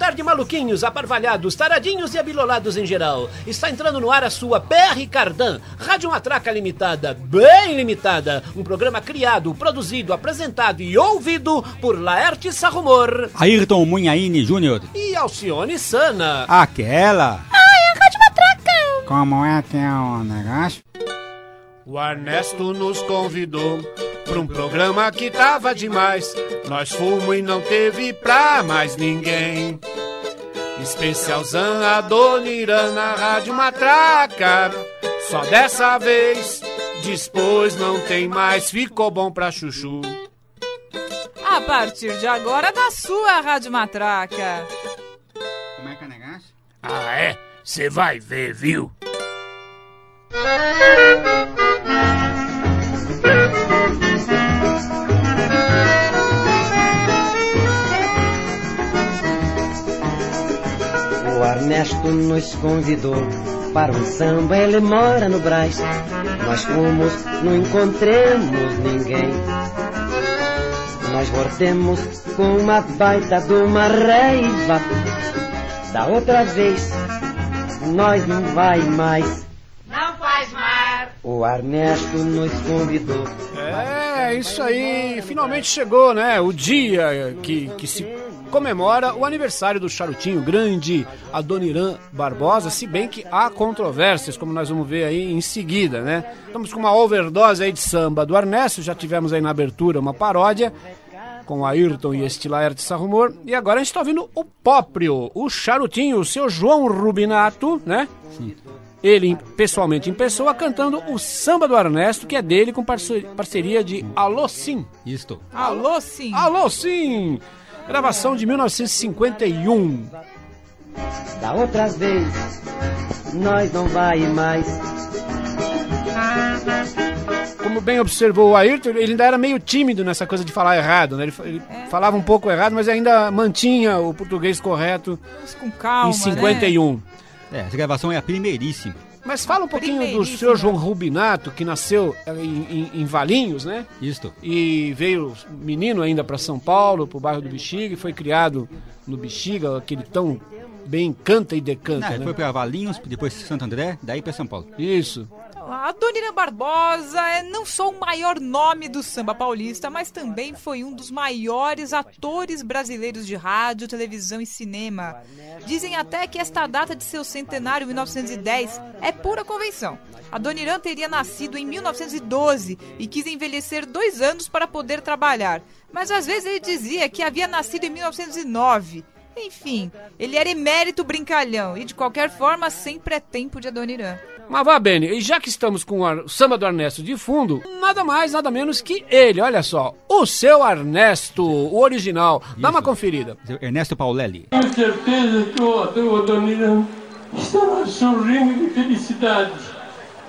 Boa tarde, maluquinhos, aparvalhados, taradinhos e abilolados em geral. Está entrando no ar a sua PR Cardan, Rádio Matraca Limitada, bem limitada. Um programa criado, produzido, apresentado e ouvido por Laerte Sarrumor. Ayrton Munhaine Júnior. E Alcione Sana. Aquela. Ai, a Rádio Matraca. Como é que é o negócio? O Ernesto nos convidou pra um programa que tava demais. Nós fomos e não teve pra mais ninguém. Especialzão a Dona Irã na Rádio Matraca. Só dessa vez, depois não tem mais. Ficou bom pra chuchu. A partir de agora, da sua Rádio Matraca. Como é que é negócio? Ah, é? Você vai ver, viu? Ernesto nos convidou para um samba, ele mora no Brás. Nós fomos, não encontremos ninguém. Nós voltemos com uma baita de uma raiva. Da outra vez, nós não vai mais. Não faz mar. O Ernesto nos convidou. É, isso aí. Finalmente chegou, né? O dia que, que se comemora o aniversário do Charutinho Grande, Adoniran Barbosa, se bem que há controvérsias, como nós vamos ver aí em seguida, né? Estamos com uma overdose aí de samba do Ernesto, já tivemos aí na abertura uma paródia com o Ayrton e este Laerte Sarrumor, e agora a gente está ouvindo o próprio, o Charutinho, o seu João Rubinato, né? Sim. Ele, pessoalmente em pessoa, cantando o samba do Ernesto, que é dele com parce- parceria de Alô Sim. Isto. Alô, sim. Alô Sim! Gravação de 1951. Da outra vez, nós não vai mais. Como bem observou o Ayrton, ele ainda era meio tímido nessa coisa de falar errado, né? Ele, ele falava um pouco errado, mas ainda mantinha o português correto Vamos com calma, em 51. É, essa gravação é a primeiríssima. Mas fala um pouquinho do senhor João Rubinato, que nasceu eh, em, em- em Valinhos, né? Isto. E veio menino ainda para São Paulo, pro bairro do Bexiga, e foi criado no Bexiga, aquele tão bem canta e decanta, Não, né? foi pra Valinhos, depois Santo André, daí pra São Paulo. Isso. A Dona Irã Barbosa é não só o maior nome do samba paulista, mas também foi um dos maiores atores brasileiros de rádio, televisão e cinema. Dizem até que esta data de seu centenário, 1910, é pura convenção. A Dona Irã teria nascido em 1912 e quis envelhecer dois anos para poder trabalhar. Mas às vezes ele dizia que havia nascido em 1909. Enfim, ele era emérito brincalhão e de qualquer forma sempre é tempo de a Dona Irã. Mas vá, Beni, e já que estamos com o Ar- o samba do Ernesto de fundo, nada mais, nada menos que ele, olha só, o seu Ernesto, o original. Dá uma Isso. conferida. Ernesto Paulelli. Tenho certeza que o Adão Adoniran estará sorrindo de felicidade,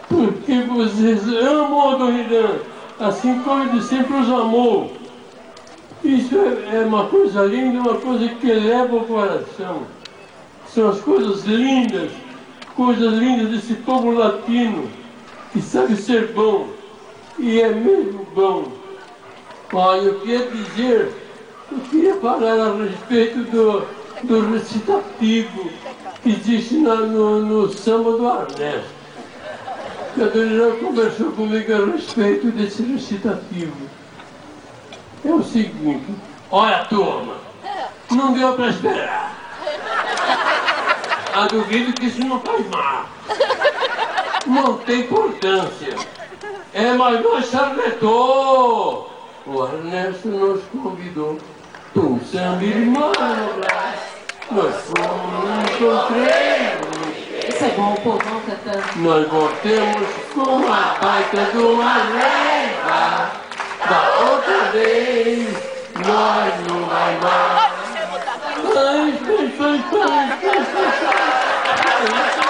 porque vocês amam o Adoniran, assim como ele sempre os amou. Isso é, é uma coisa linda, uma coisa que eleva o coração. São as coisas lindas, coisas lindas desse povo latino, que sabe ser bom, e é mesmo bom. Olha, eu queria dizer, eu queria falar a respeito do, do recitativo que existe na- no, no samba do Ernesto. Que a dona Irã conversou comigo a respeito desse recitativo. É o seguinte, olha turma, não deu para esperar. Ah, duvido que isso não faz mal. Não tem importância. É, mas nós charletou. O Ernesto nos convidou um samba irmão. Nós fomos, encontremos. Isso é bom, o povão cantando. Nós voltemos com uma baita de uma raiva. Da outra vez, nós não vai mais. Ai, ai, ai, ai, nossa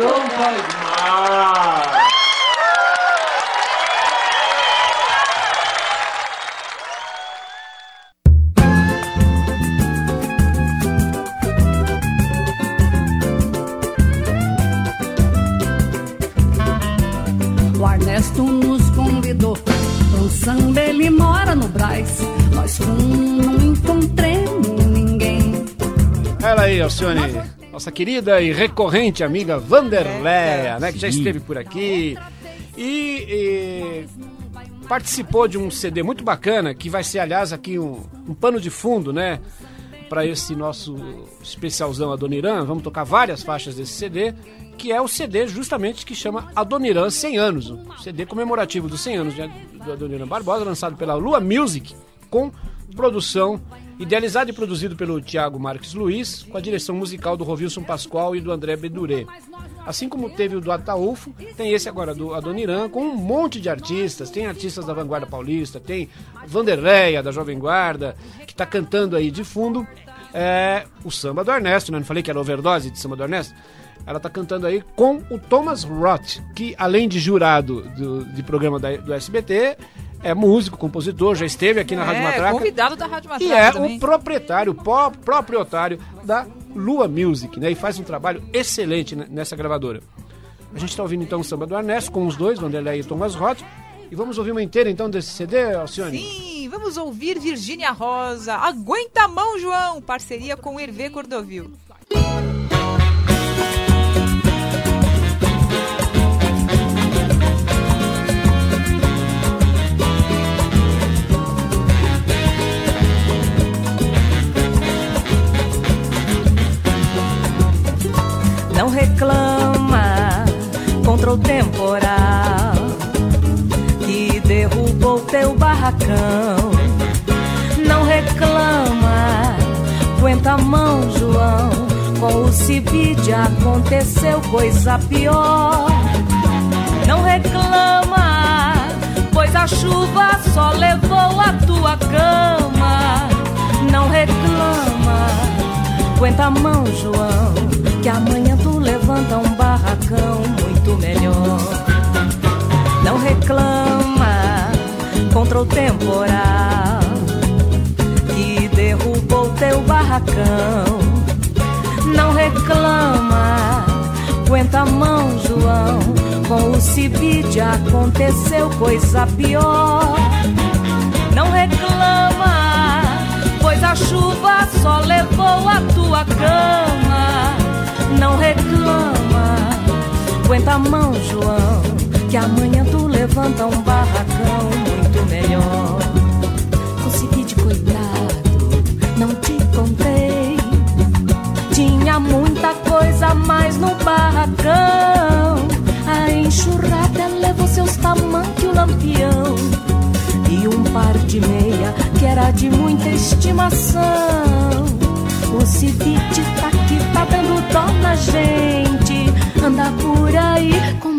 Não faz mal. Braz. Nós não encontremos ninguém. Ela aí, Alcione, nossa querida e recorrente amiga Vanderleia, né, que já esteve por aqui e, e participou de um CD muito bacana, que vai ser, aliás, aqui um, um pano de fundo, né, para esse nosso especialzão Adoniran. Vamos tocar várias faixas desse CD, que é o CD justamente que chama Adoniran 100 anos, o CD comemorativo dos 100 anos do Adoniran Barbosa, lançado pela Lua Music, com produção idealizado e produzido pelo Tiago Marques Luiz, com a direção musical do Rovilson Pascoal e do André Beduré. Assim como teve o do Ataúfo, tem esse agora do Adoniran, com um monte de artistas. Tem artistas da Vanguarda Paulista, tem Vanderleia, da Jovem Guarda, que está cantando aí de fundo é, o samba do Ernesto, né? Não falei que era overdose de samba do Ernesto? Ela está cantando aí com o Thomas Roth, que além de jurado do, de programa da, do SBT, é músico, compositor, já esteve aqui na Rádio É, Matraca. convidado da Rádio Matraca E é também. o proprietário, pró- proprietário da Lua Music, né? E faz um trabalho excelente ne- nessa gravadora. A gente está ouvindo então o samba do Ernesto com os dois, Vanderlei e Thomas Roth. E vamos ouvir uma inteira então desse CD, Alcione? Sim, vamos ouvir Virgínia Rosa. Aguenta a mão, João. Parceria com Hervé Cordovil. Não reclama contra o temporal que derrubou teu barracão. Não reclama, aguenta a mão, João. Com o Cibide aconteceu coisa pior. Não reclama, pois a chuva só levou a tua cama. Não reclama, aguenta a mão, João, que amanhã tu levanta um barracão muito melhor. Não reclama contra o temporal que derrubou teu barracão. Não reclama, aguenta a mão, João. Com o Cibide aconteceu coisa pior. Não reclama, pois a chuva só levou a tua cama. Não reclama, aguenta a mão, João, que amanhã tu levanta um barracão muito melhor. Consegui de coitado, não te contei. Tinha muita coisa mais no barracão. A enxurrada levou seus tamanhos o lampião. E um par de meia que era de muita estimação. O civite tá tá dando dó gente. Anda por aí com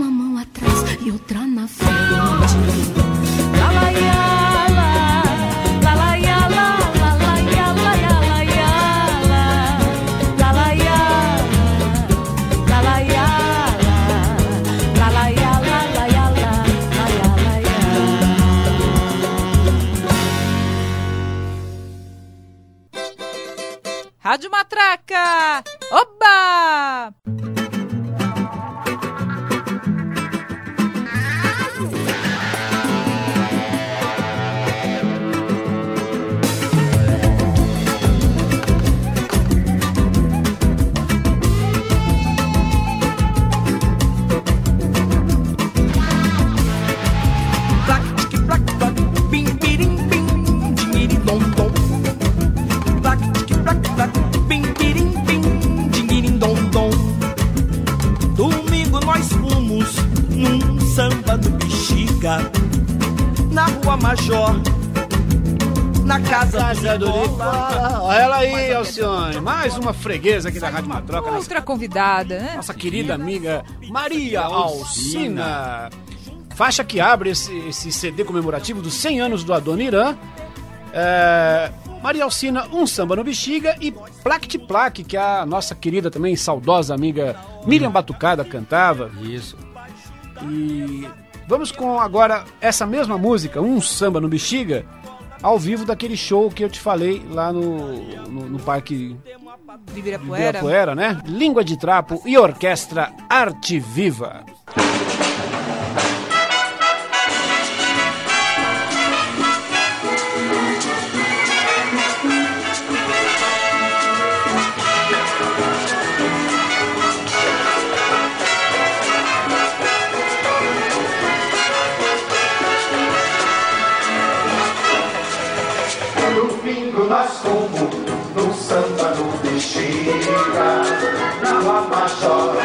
Mais uma freguesa aqui da Rádio Matroca. Nossa, Outra convidada, né? nossa querida amiga Maria Alcina. Faixa que abre esse, esse CD comemorativo dos 100 anos do Adoniran. É, Maria Alcina, Um Samba no Bexiga e Plaque Plaque, que a nossa querida também saudosa amiga Miriam Batucada cantava. Isso. E vamos com agora essa mesma música, Um Samba no Bexiga, ao vivo daquele show que eu te falei lá no, no, no Parque De Ibirapuera. Ibirapuera, né? Língua de Trapo e Orquestra Arte Viva. Domingo nós fomos no samba no Bexiga, na Rua Major,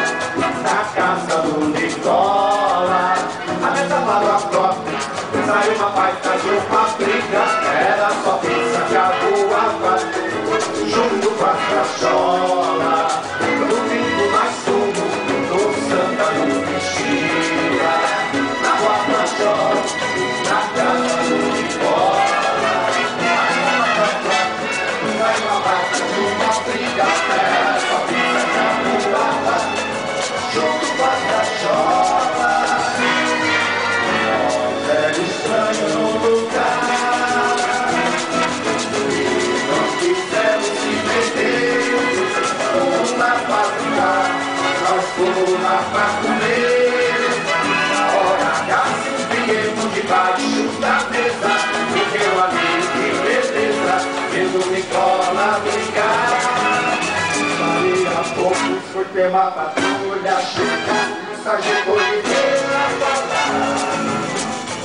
uma patrulha chega, o sargento Oliveira falar.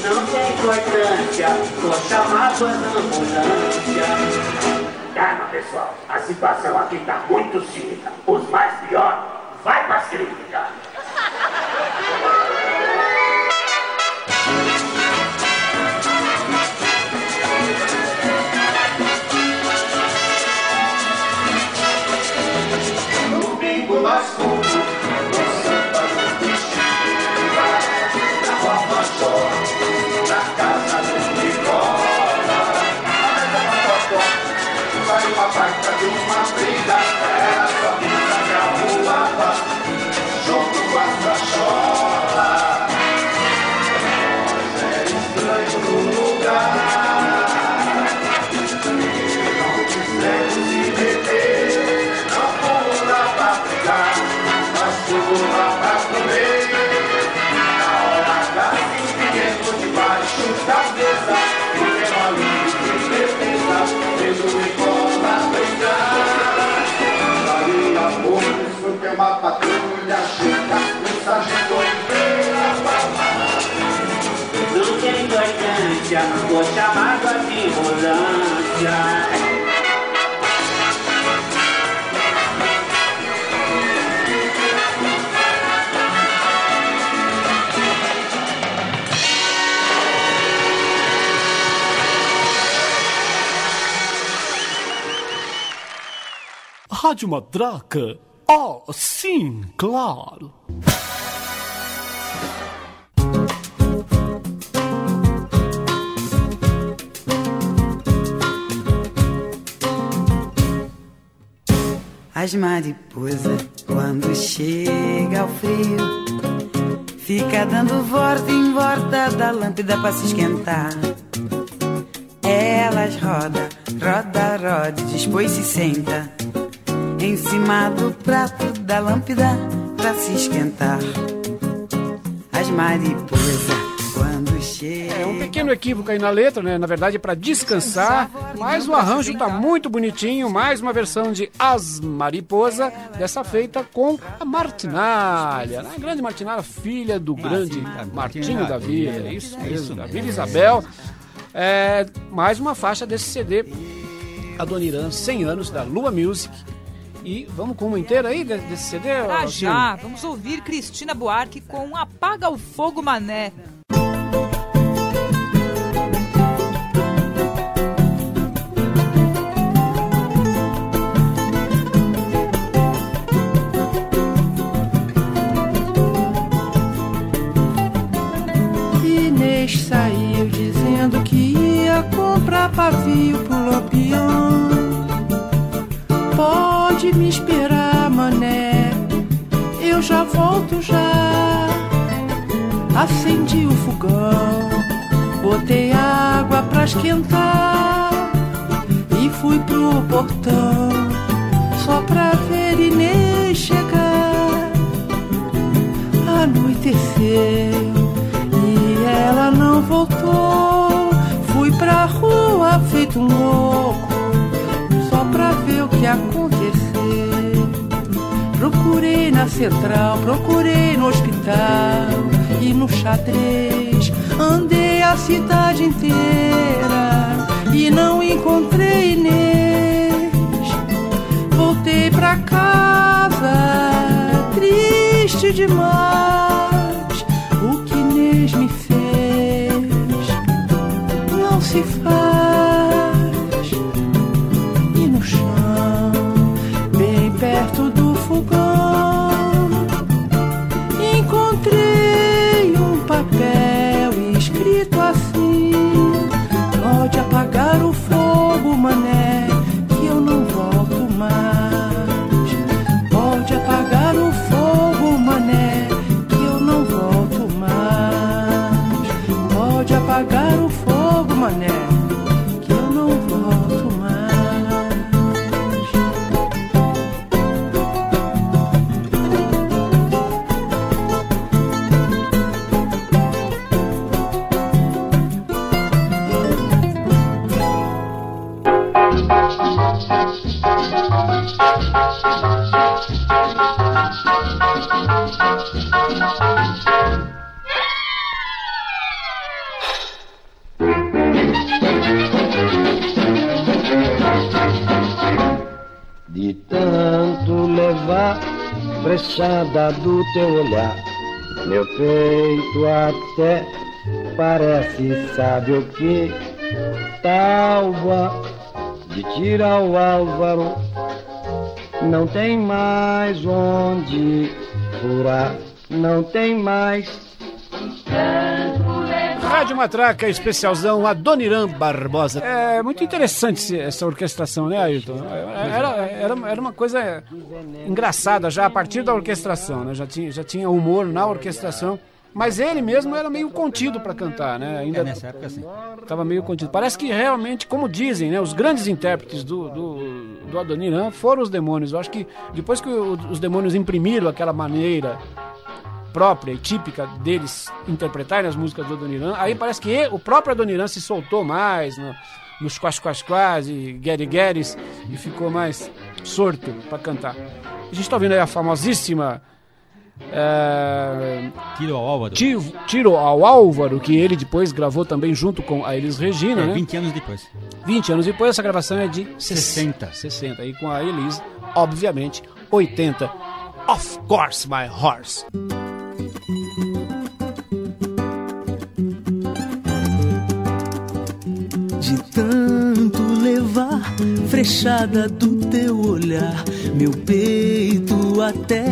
Não tem importância, vou chamar a ambulância. Calma pessoal, a situação aqui tá muito cínica. Os mais piores, vai pra clínica. Domingo vou chamar a ambulância. Rádio Matraca? Ah, sim, claro. As mariposas, quando chega ao frio, fica dando volta em volta da lâmpada pra se esquentar. Elas roda, roda, roda, depois se senta em cima do prato da lâmpada pra se esquentar. As mariposas. É um pequeno equívoco aí na letra, né? Na verdade é pra descansar, mas o arranjo tá muito bonitinho. Mais uma versão de As Mariposa, dessa feita com a Martinalha, a grande Martinalha, filha do grande Martinho da Vila, é isso mesmo, da Vila Isabel. É, mais uma faixa desse CD, a Dona Irã, 100 anos, da Lua Music. E vamos com uma inteira aí de- desse CD? Pra Alcino? já, vamos ouvir Cristina Buarque com Apaga o Fogo Mané. Já volto já. Acendi o fogão, botei água pra esquentar e fui pro portão só pra ver Inês chegar. Anoiteceu e ela não voltou. Fui pra rua feito um louco, só pra ver o que aconteceu. Na central, procurei no hospital e no xadrez. Andei a cidade inteira e não encontrei Inês. Voltei pra casa, triste demais. Fogo, frechada do teu olhar, meu peito até parece, sabe o que? Talva de tira ao Álvaro, não tem mais onde furar, não tem mais Rádio Matraca, especialzão Adoniran Barbosa. É muito interessante essa orquestração, né, Ayrton? Era, era, era uma coisa engraçada já a partir da orquestração, né? Já tinha, já tinha humor na orquestração. Mas ele mesmo era meio contido para cantar, né? Ainda É, nessa época, sim. Tava meio contido. Parece que realmente, como dizem, né? Os grandes intérpretes do, do, do Adoniran foram os demônios. Eu acho que depois que o- os demônios imprimiram aquela maneira própria e típica deles interpretarem as músicas do Adoniran, aí parece que o próprio Adoniran se soltou mais no- nos quais quais quais e Gary Garys e ficou mais sorto para cantar. A gente está ouvindo aí a famosíssima é, Tiro ao Álvaro. Tiro, Tiro ao Álvaro, que ele depois gravou também junto com a Elis Regina, É, né? 20 anos depois. 20 anos depois, essa gravação é de 60. 60. E com a Elis, obviamente, 80. Of course, my horse. Tanto levar frechada do teu olhar, meu peito até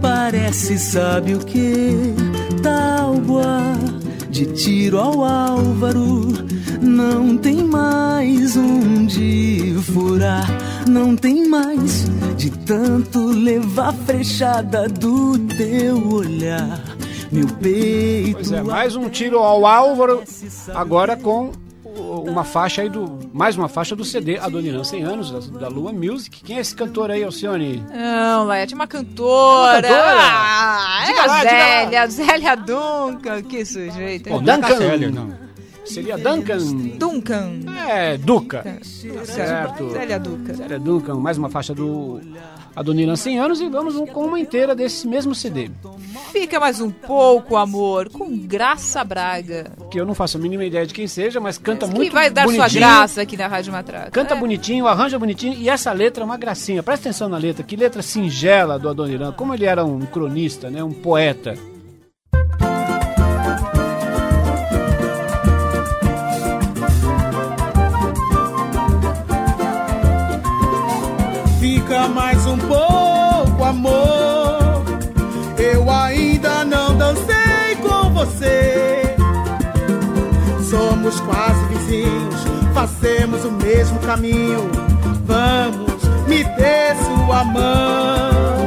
parece, sabe o que? Tábua de tiro ao Álvaro, não tem mais onde furar, não tem mais de tanto levar frechada do teu olhar, meu peito. Pois é, mais um tiro ao Álvaro, agora com uma faixa aí do. Mais uma faixa do CD Adoniran 100 anos, da, da Lua Music. Quem é esse cantor aí, Alcione? Não, Laete, uma cantora. Uma cantora? Ah, é Diga a lá, diga lá. Zélia, Zélia Duncan. Que sujeito. Pô, hein? Duncan. Seller, não. Seria Duncan. Duncan. É, Duca. Tá certo. Zélia Duncan. Zélia Duncan, mais uma faixa do Adoniran 100 anos e vamos com uma inteira desse mesmo CD. Fica mais um pouco, amor, com Graça Braga. Que eu não faço a mínima ideia de quem seja, mas canta Que muito vai dar sua bonitinho. graça aqui na Rádio Matraca. Canta É. bonitinho, arranja bonitinho e essa letra é uma gracinha. Presta atenção na letra, que letra singela do Adoniran. Como ele era um cronista, né, um poeta. Fica mais um pouco, amor. Eu ainda não dancei com você. Somos quase vizinhos, fazemos o mesmo caminho. Vamos, me dê sua mão.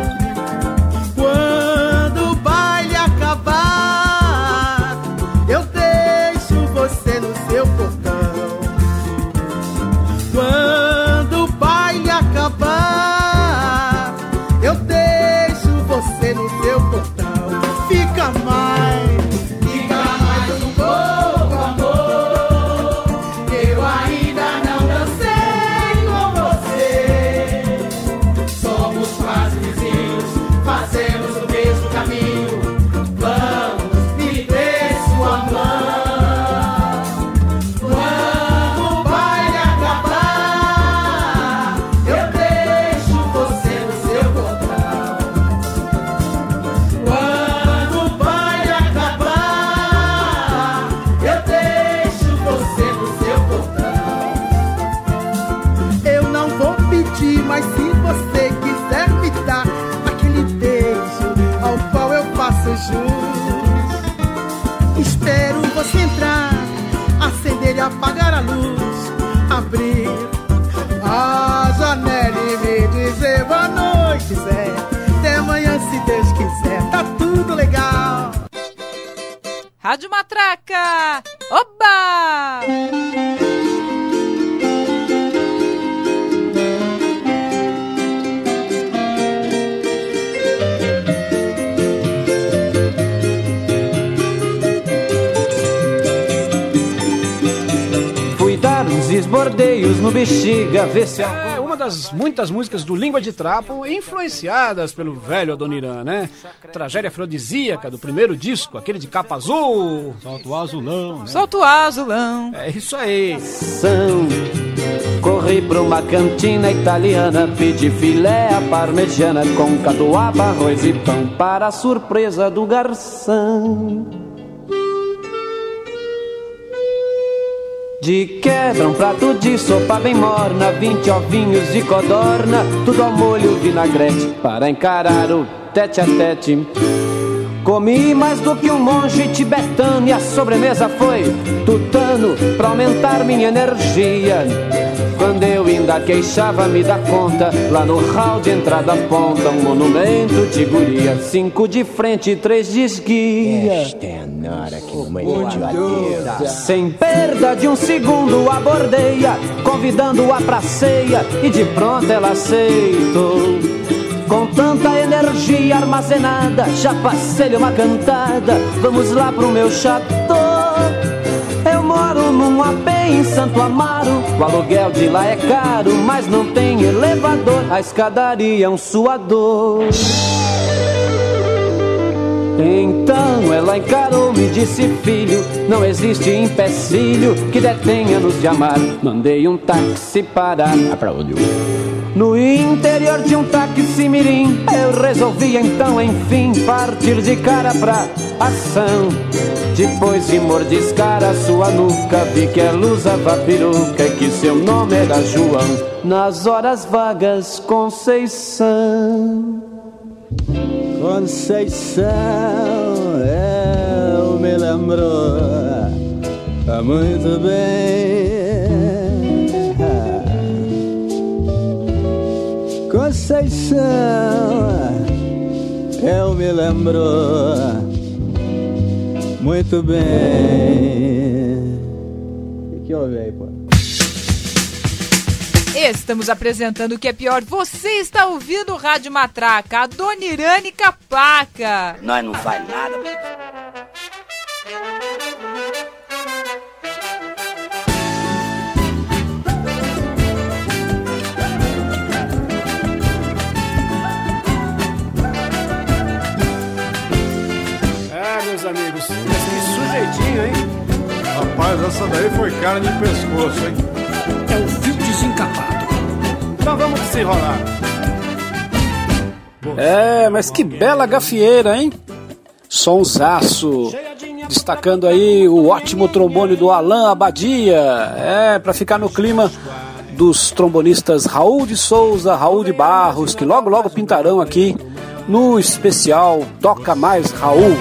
Matraca! Oba! Fui dar uns esbordeios no bexiga, ver se a... Das muitas músicas do Língua de Trapo influenciadas pelo velho Adoniran, né? Tragédia afrodisíaca do primeiro disco, aquele de capa azul. Salto azulão. Né? Salto azulão. É isso aí. São. Corri pra uma cantina italiana, pedi filé à parmegiana com catuaba, arroz e pão para a surpresa do garçom. De quebra um prato de sopa bem morna, vinte ovinhos de codorna, tudo ao molho vinagrete para encarar o tete a tete. Comi mais do que um monge tibetano e a sobremesa foi tutano pra aumentar minha energia. Quando eu ainda queixava-me da conta, lá no hall de entrada ponta, um monumento de guria, cinco de frente e três de esguia. Esta é a nora que mamãe oh, Sem perda de um segundo abordeia, convidando-a pra ceia, e de pronto ela aceitou. Com tanta energia armazenada, já passei-lhe uma cantada. Vamos lá pro meu chateau. Moro num AP em Santo Amaro. O aluguel de lá é caro, mas não tem elevador. A escadaria é um suador. Então ela encarou-me e disse: Filho, não existe empecilho que detenha-nos de amar. Mandei um táxi parar. Ah, pra onde? No interior de um táxi mirim, eu resolvi então, enfim, partir de cara pra ação. Depois de mordiscar a sua nuca, vi que ela usava peruca e que seu nome era João. Nas horas vagas, Conceição. Conceição, eu me lembro muito bem. Conceição, eu me lembro muito bem. O que houve aí, pô? Estamos apresentando o que é pior. Você está ouvindo o Rádio Matraca, a Dona Irane Capaca. Nós não faz nada. É, meus amigos, que sujeitinho, hein? Rapaz, essa daí foi carne de pescoço, hein? É o fio desencapado. Então vamos desenrolar. É, mas que bela gafieira, hein? Sonsaço. Destacando aí o ótimo trombone do Alain Abadia. É, para ficar no clima dos trombonistas Raul de Souza, Raul de Barros, que logo logo pintarão aqui no especial Toca Mais Raul.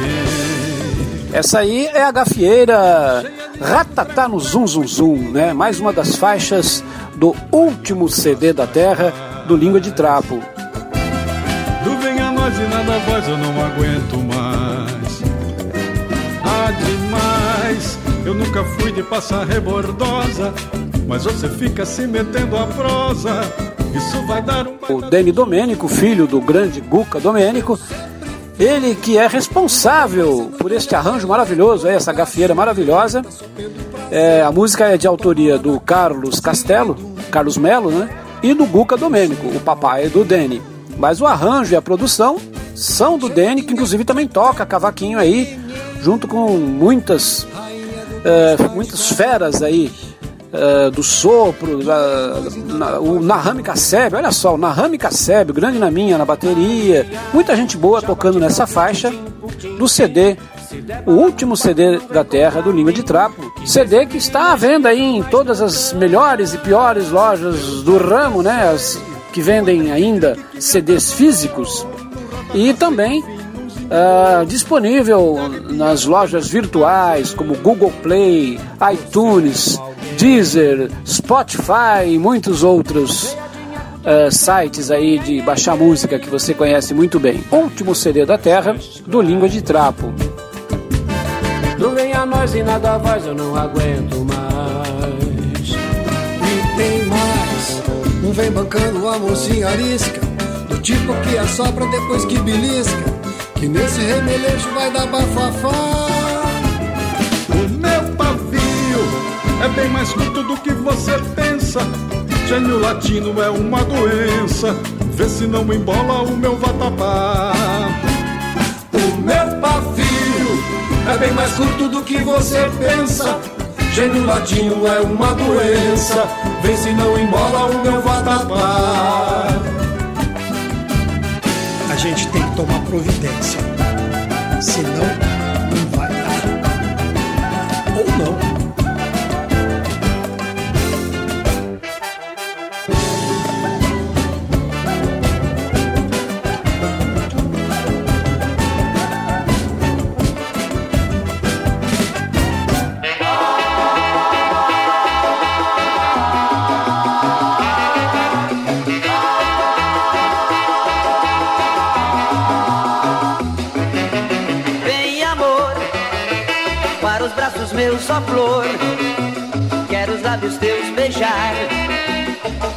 Essa aí é a gafieira Ratatá no Zum Zum Zum, né? Mais uma das faixas do último CD da Terra do Língua de Trapo. Do vem a nós e nada eu não aguento mais. Ah, demais, eu nunca fui de passar rebordosa, mas você fica se metendo a prosa. Isso vai dar um. O Deni Domênico, filho do grande Guca Domênico, ele que é responsável por este arranjo maravilhoso, essa gafieira maravilhosa. É, a música é de autoria do Carlos Castelo, Carlos Melo, né? E do Guca Domênico, o papai do Deni. Mas o arranjo e a produção são do Deni, que inclusive também toca cavaquinho aí, junto com muitas, é, muitas feras aí Uh, do sopro, na, o Nahami Kasseb, olha só, o Nahami Kasseb, grande na minha, na bateria, muita gente boa tocando nessa faixa do CD, o último CD da Terra do Língua de Trapo, CD que está à venda aí em todas as melhores e piores lojas do ramo, né, as que vendem ainda CDs físicos. E também Uh, disponível nas lojas virtuais como Google Play, iTunes, Deezer, Spotify e muitos outros uh, sites aí de baixar música que você conhece muito bem. Último CD da Terra do Língua de Trapo. Do nós e nada faz, eu não aguento mais. E tem mais, não vem bancando a mocinha arisca, do tipo que assopra depois que belisca, que nesse remeleixo vai dar bafafá. É bem mais curto do que você pensa. Gênio latino é uma doença. Vê se não embola o meu vatapá. O meu pavio é bem mais curto do que você pensa. Gênio latino é uma doença. Vê se não embola o meu vatapá. A gente tem que tomar providência. Senão, não vai dar. Ou não. Os braços meus só flor. Quero os lábios teus beijar,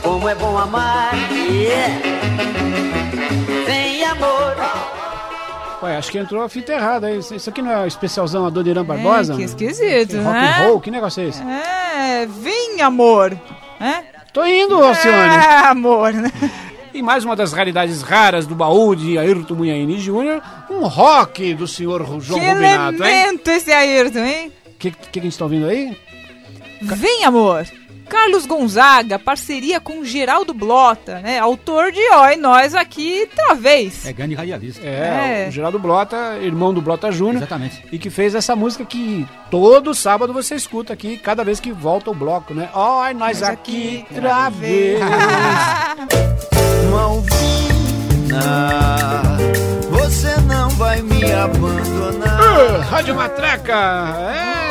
como é bom amar. Yeah. Vem amor. Ué, acho que entrou a fita errada. aí. Isso aqui não é o especialzão Adoniran Barbosa? É, que esquisito, Rock né? and roll, que negócio é esse? É, vem amor. É? Tô indo, Alcione. É, amor, né? E mais uma das raridades raras do baú de Ayrton Munhaine Jr., um rock do senhor João que Rubinato, hein? elemento esse Ayrton, hein? O que, que, que a gente tá ouvindo aí? Vem amor. Carlos Gonzaga, parceria com Geraldo Blota, né? Autor de Ó, e nós aqui, talvez. É grande radialista. É, É. o Geraldo Blota, irmão do Blota Júnior. Exatamente. E que fez essa música que todo sábado você escuta aqui, cada vez que volta o bloco, né? Ó, e nós aqui, outra vez. Malvina, você não vai me abandonar. Ah, Rádio Matraca! É!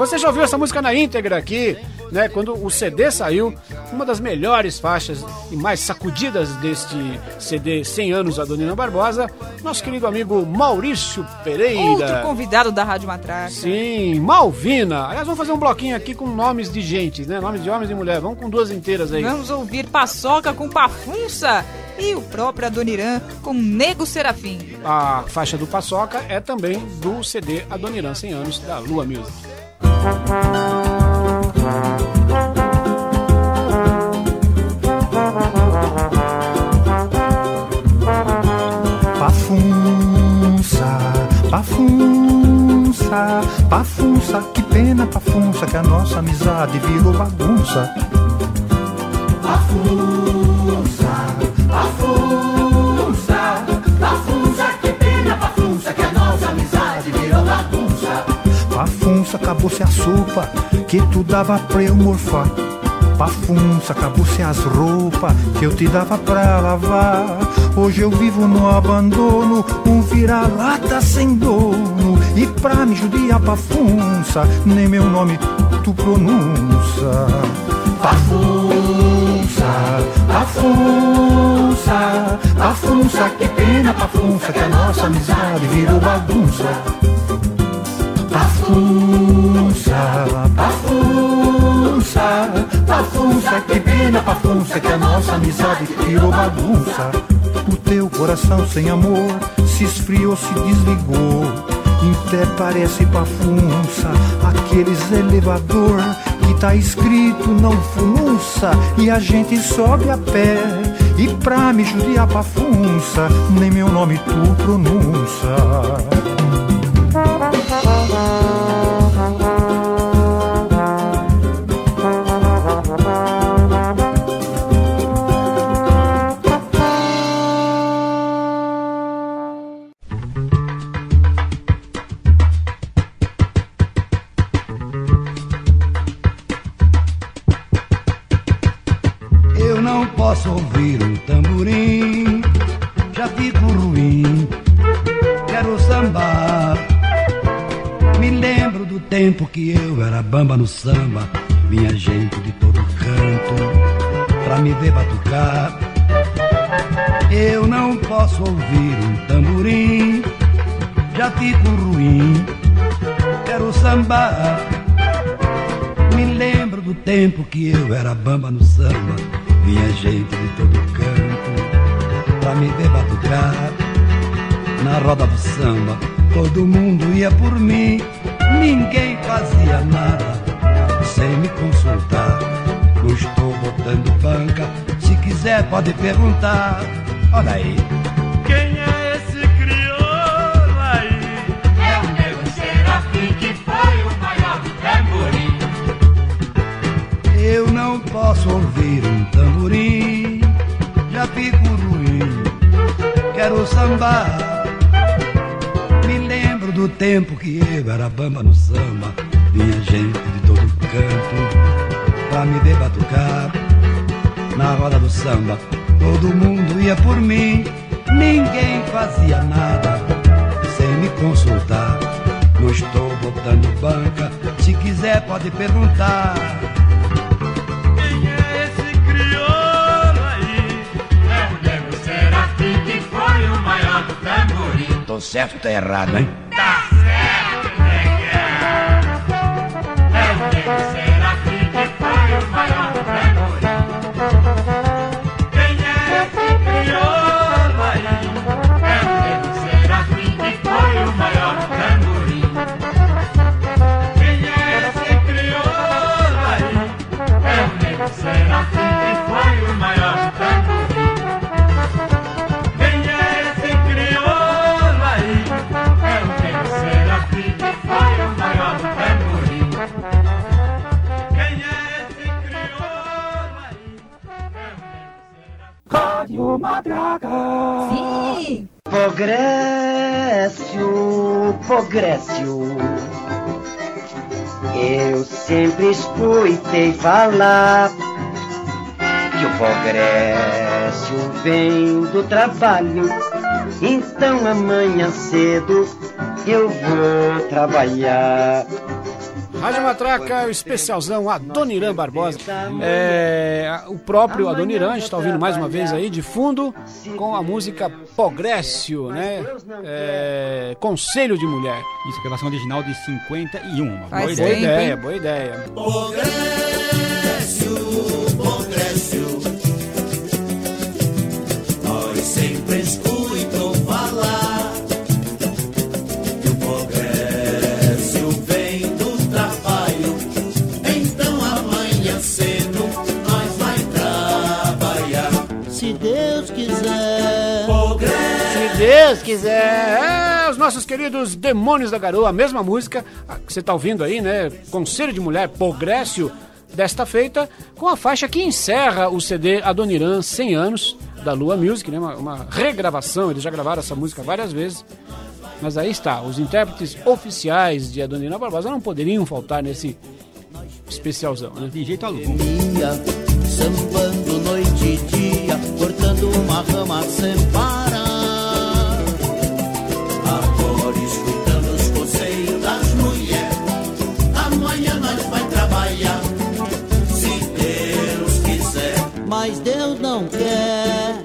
Você já ouviu essa música na íntegra aqui, né? Quando o CD saiu, uma das melhores faixas e mais sacudidas deste CD 100 anos da Dona Barbosa, nosso querido amigo Maurício Pereira. Outro convidado da Rádio Matraca. Sim, Malvina. Aliás, vamos fazer um bloquinho aqui com nomes de gente, né? Nomes de homens e mulher. Vamos com duas inteiras aí. Vamos ouvir Paçoca com Pafunça e o próprio Adoniran com Nego Serafim. A faixa do Paçoca é também do CD Adoniran 100 anos da Lua Music. Pafunça, pafunça, pafunça, que pena, pafunça, que a nossa amizade virou bagunça. Pafunça, acabou-se a sopa que tu dava pra eu morfar. Pafunça, acabou-se as roupas que eu te dava pra lavar. Hoje eu vivo no abandono, um vira-lata sem dono. E pra me judiar, pafunça, nem meu nome tu pronuncia. Pafunça, pafunça, pafunça, que pena, pafunça, que a nossa amizade virou bagunça. Pafunça, pafunça, pafunça, que pena, pafunça, que a nossa amizade virou bagunça. O teu coração sem amor se esfriou, se desligou. Até parece pafunça, aqueles elevador que tá escrito não funça e a gente sobe a pé. E pra me judiar pafunça, nem meu nome tu pronuncia. Pode perguntar. Olha aí. Quem é esse crioulo aí? É o nego Serafim que foi o maior do tamborim. Eu não posso ouvir um tamborim, já fico ruim. Quero sambar. Me lembro do tempo que eu era bamba no samba. Vinha gente de todo canto pra me ver batucar. Na roda do samba, todo mundo ia por mim. Ninguém fazia nada sem me consultar. Não estou botando banca, se quiser pode perguntar. Quem é esse crioulo aí? É o nego Serafim que foi o maior do tamborim. Tô certo ou tá errado, hein? Sim! Progresso, progresso. Eu sempre escutei falar que o progresso vem do trabalho. Então amanhã cedo eu vou trabalhar. Rádio Matraca, o especialzão Adoniran Barbosa. É, o próprio Adoniran, a gente está ouvindo mais uma vez aí de fundo com a música Progresso, né? É, Conselho de Mulher. Isso, gravação original de 51. Uma Boa boa ideia, ideia. boa ideia. Progresso, progresso. Quiser. É, os nossos queridos Demônios da Garoa, a mesma música que você está ouvindo aí, né? Conselho de Mulher, Progresso, desta feita, com a faixa que encerra o CD Adoniran 100 anos, da Lua Music, né? Uma, uma regravação, eles já gravaram essa música várias vezes. Mas aí está, os intérpretes oficiais de Adoniran Barbosa não poderiam faltar nesse especialzão, né? De jeito algum. Sambando noite e dia, cortando uma rama sem parar. Mas Deus não quer.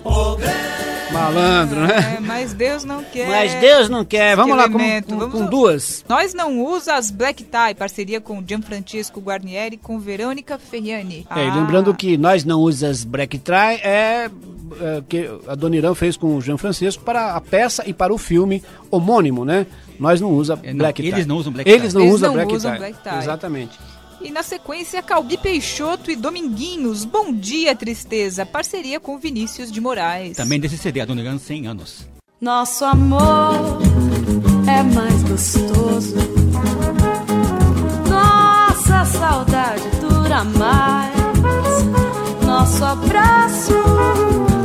Malandro, né? É, mas Deus não quer. Mas Deus não quer. Vamos lá com, com- Vamos com duas. Nós não usa as Black Tie, parceria com Gianfrancesco Guarnieri com Verônica Ferriani. É, e Ah, lembrando que nós não usas Black Try é, é, que a Dona Irã fez com o Jean Francisco para a peça e para o filme homônimo, né? Nós não usa É, não, Black Tie. eles não usam Black Eles Tie. não Eles usam não Black, usam tie. Black Tie. Exatamente. E na sequência, Calbi Peixoto e Dominguinhos. Bom dia, tristeza. Parceria com Vinícius de Moraes. Também desse CD, a Dona Irã 100 anos. Nosso amor é mais gostoso. Nossa saudade dura mais. Nosso abraço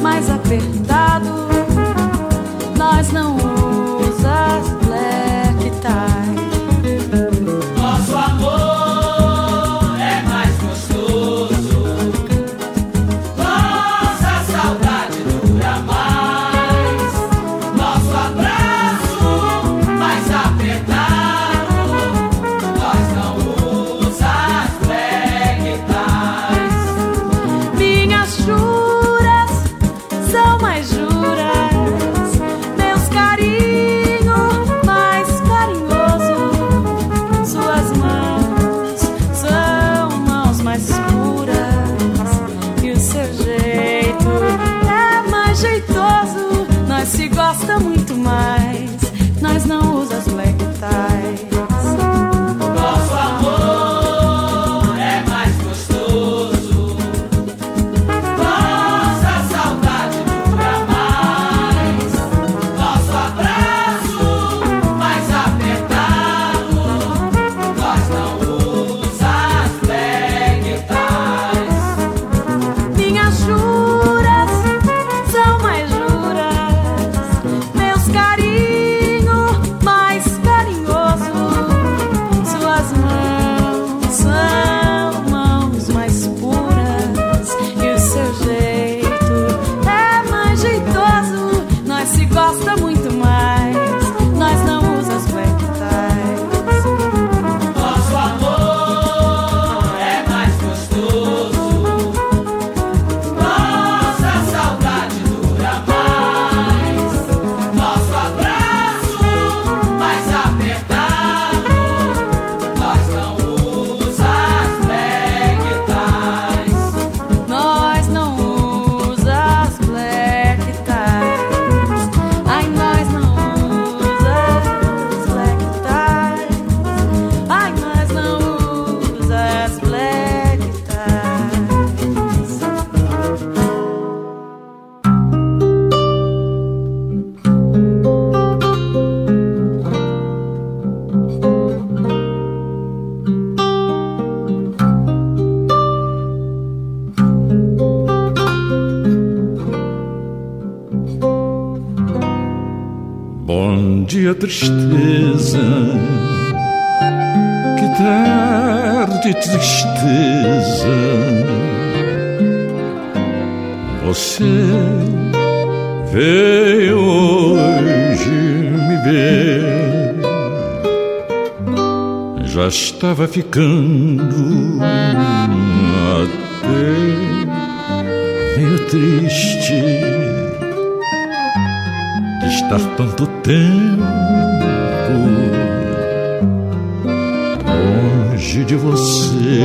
mais apertado. Tristeza. Que tarde, tristeza. Você veio hoje me ver. Já estava ficando até meio triste estar tanto tempo longe de você.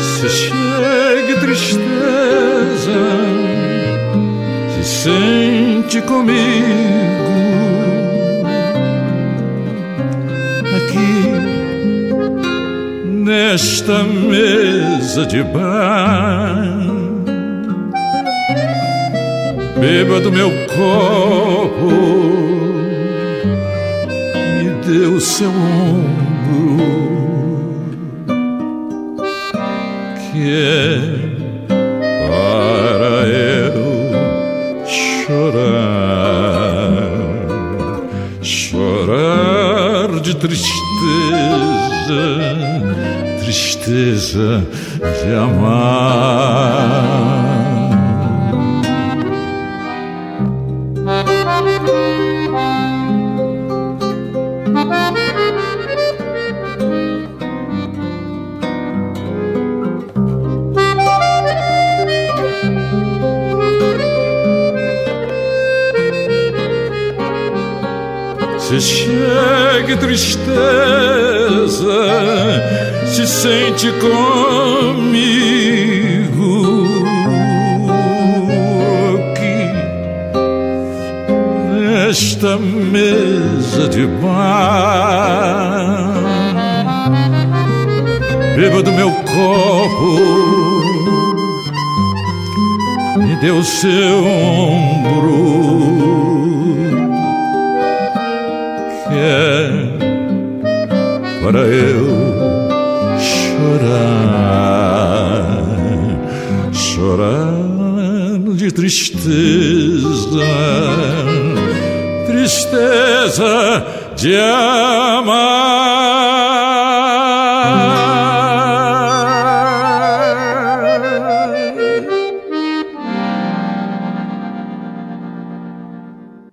Se chegue tristeza, se sente comigo aqui nesta mesa de bar. Beba do meu copo, me dê o seu ombro, que é para eu chorar, chorar de tristeza, tristeza de amar. Se chegue tristeza, se sente comigo aqui nesta mesa de bar. Beba do meu copo, me o seu ombro. Que é para eu chorar, chorar de tristeza, tristeza de amar.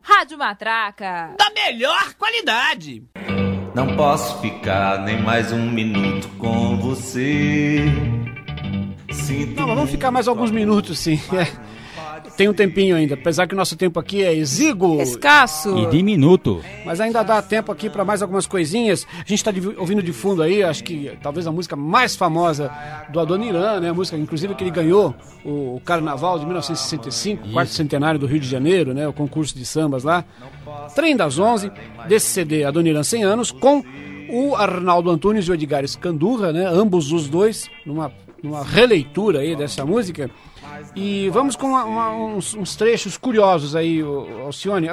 Rádio Matraca. Da melhor qualidade. Não posso ficar nem mais um minuto com você. Sinto Não, vamos ficar mais alguns minutos sim. É. tem um tempinho ainda, apesar que o nosso tempo aqui é exíguo. Escasso. E diminuto. Mas ainda dá tempo aqui para mais algumas coisinhas. A gente está ouvindo de fundo aí, acho que talvez a música mais famosa do Adoniran, né? A música, inclusive, que ele ganhou o Carnaval de 1965, Isso. quarto centenário do Rio de Janeiro, né? O concurso de sambas lá. Trem das Onze, desse CD Adoniran 100 anos, com o Arnaldo Antunes e o Edgar Escandurra, né? Ambos os dois, numa, numa releitura aí dessa música. E vamos com uma, uma, uns, uns, trechos curiosos aí, Alcione.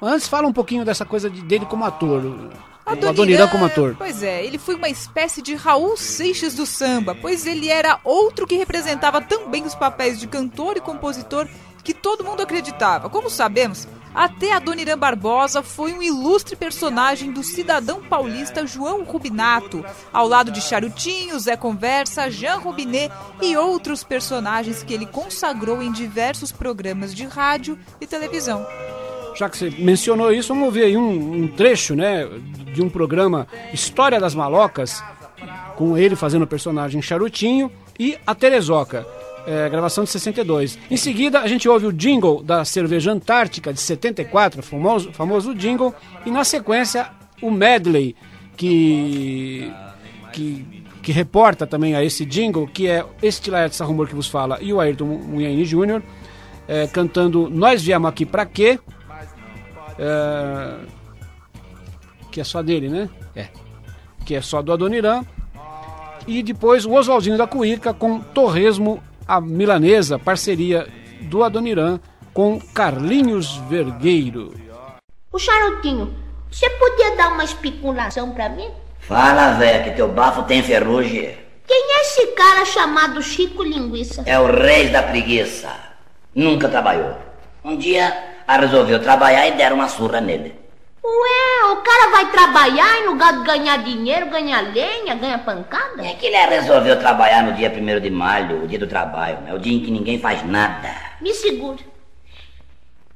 Antes fala um pouquinho dessa coisa de, dele como ator. Adoniran, Adoniran como ator. Pois é, ele foi uma espécie de Raul Seixas do samba, pois ele era outro que representava também os papéis de cantor e compositor que todo mundo acreditava. Como sabemos, até Adoniran Barbosa foi um ilustre personagem do cidadão paulista João Rubinato, ao lado de Charutinho, Zé Conversa, Jean Robinet e outros personagens que ele consagrou em diversos programas de rádio e televisão. Já que você mencionou isso, vamos ver aí um, um trecho né, de um programa História das Malocas, com ele fazendo o personagem Charutinho e a Terezoca é, gravação de 62. Em seguida, a gente ouve o jingle da cerveja Antártica de 74, famoso, famoso jingle, e na sequência o medley que, que, que reporta também a esse jingle, que é este Laerte Rumor que vos fala e o Ayrton Munhaine Jr., é, cantando Nós Viemos Aqui Pra Quê, é, que é só dele, né? É. Que é só do Adoniran. E depois o Oswaldinho da Cuíca com Torresmo a milanesa, parceria do Adoniran com Carlinhos Vergueiro. O Charutinho, você podia dar uma especulação para mim? Fala, velho, que teu bafo tem ferrugem. Quem é esse cara chamado Chico Linguiça? É o rei da preguiça. Nunca trabalhou. Um dia, resolveu trabalhar e deram uma surra nele. Ué, o cara vai trabalhar e no lugar de ganhar dinheiro, ganha lenha, ganha pancada? É que ele resolveu trabalhar no dia 1 de maio, o dia do trabalho, é o dia em que ninguém faz nada. Me segura.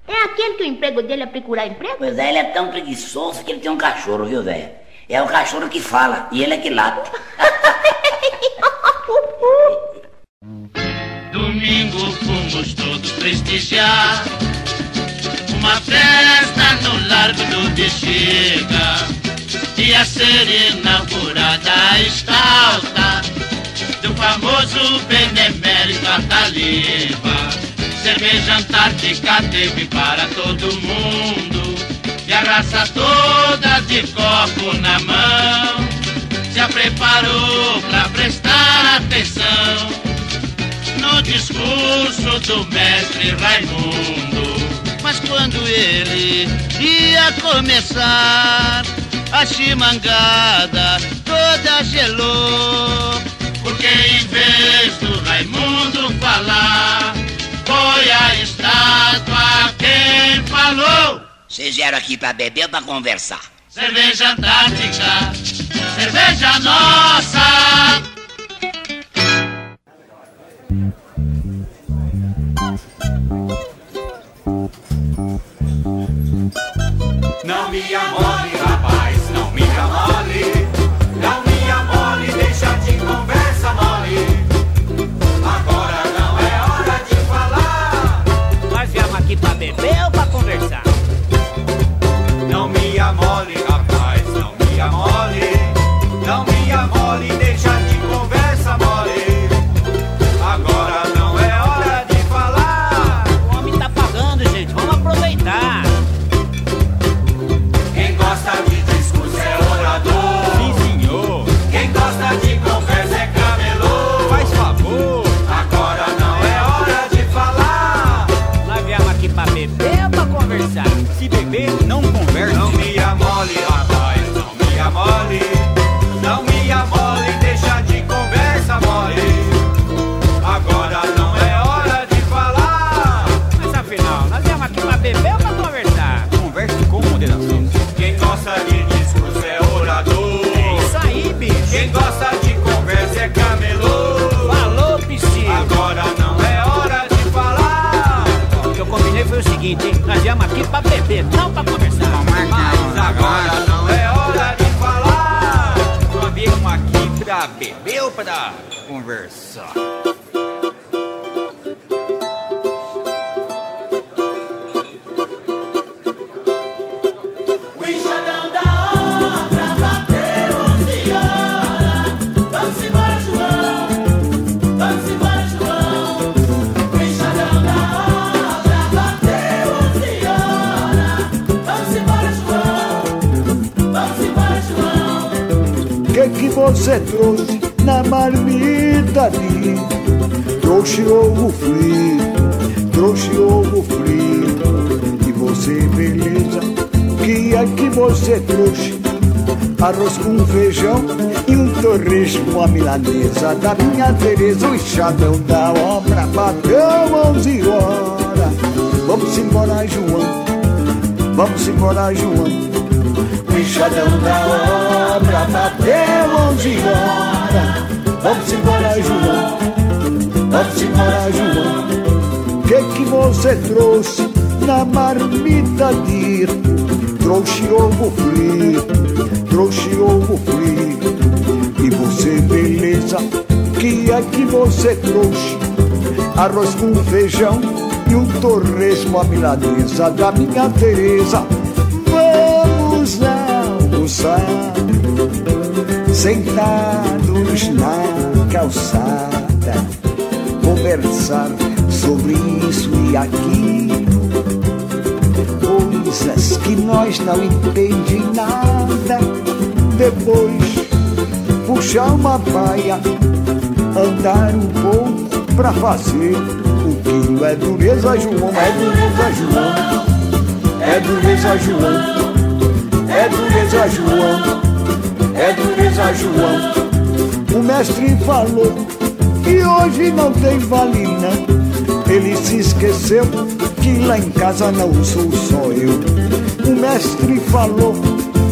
É aquele que o emprego dele é procurar emprego? Pois é, ele é tão preguiçoso que ele tem um cachorro, viu, velho? É o cachorro que fala e ele é que late. Domingo fomos todos prestigiar uma festa no Largo do Bexiga Ia ser inaugurada a estalta Do famoso benemérito Ataliba. Cerveja Antártica teve para todo mundo E a raça toda de copo na mão. Se preparou pra prestar atenção No discurso do mestre Raimundo mas quando ele ia começar, a chimangada toda gelou. Porque em vez do Raimundo falar, foi a estátua quem falou. Vocês vieram aqui pra beber ou pra conversar? Cerveja Antártica, cerveja nossa. Não me amole, rapaz, seguinte? Nós viemos aqui pra beber, não pra conversar. Mas agora não é hora de falar. Nós viemos aqui pra beber ou pra conversar? Você trouxe na marmita de Trouxe ovo frito, trouxe ovo frito. E você, beleza, que é que você trouxe? Arroz com feijão e um torresmo à milanesa. Da minha Tereza, o enxadão da obra bateu 11 horas Vamos embora, João, vamos embora, João o enxadão da obra bateu 11 horas Vamos embora, João, vamos embora, João. O que que você trouxe na marmita de Trouxe ovo frito, trouxe ovo frito. E você, beleza, que é que você trouxe? Arroz com feijão e um torresmo à milanesa da minha Tereza almoçar Sentados na calçada Conversar sobre isso e aquilo. Coisas que nós não entendemos nada. Depois puxar uma baia Andar um pouco pra fazer o quilo É dureza, João, é dureza, João. É dureza, João, é dureza, João, é dureza, João. O mestre falou que hoje não tem valina. Ele se esqueceu que lá em casa não sou só eu. O mestre falou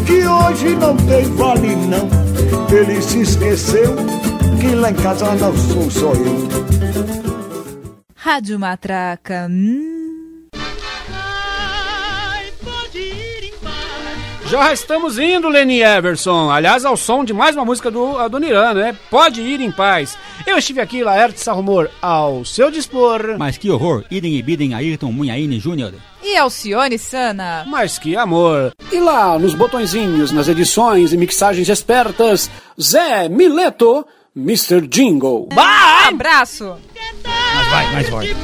que hoje não tem valina. Ele se esqueceu que lá em casa não sou só eu. Rádio Matraca. Hum. Já estamos indo, Lenny Everson. Aliás, ao som de mais uma música do Adoniran, né? Pode ir em paz. Eu estive aqui, Laerte Rumor, ao seu dispor. Mas que horror, idem e bidem Ayrton Munhaine Júnior. E Alcione Sana. Mas que amor. E lá, nos botõezinhos, nas edições e mixagens espertas, Zé Mileto, Mr. Jingle. Bye! Abraço. Mas vai, mais forte.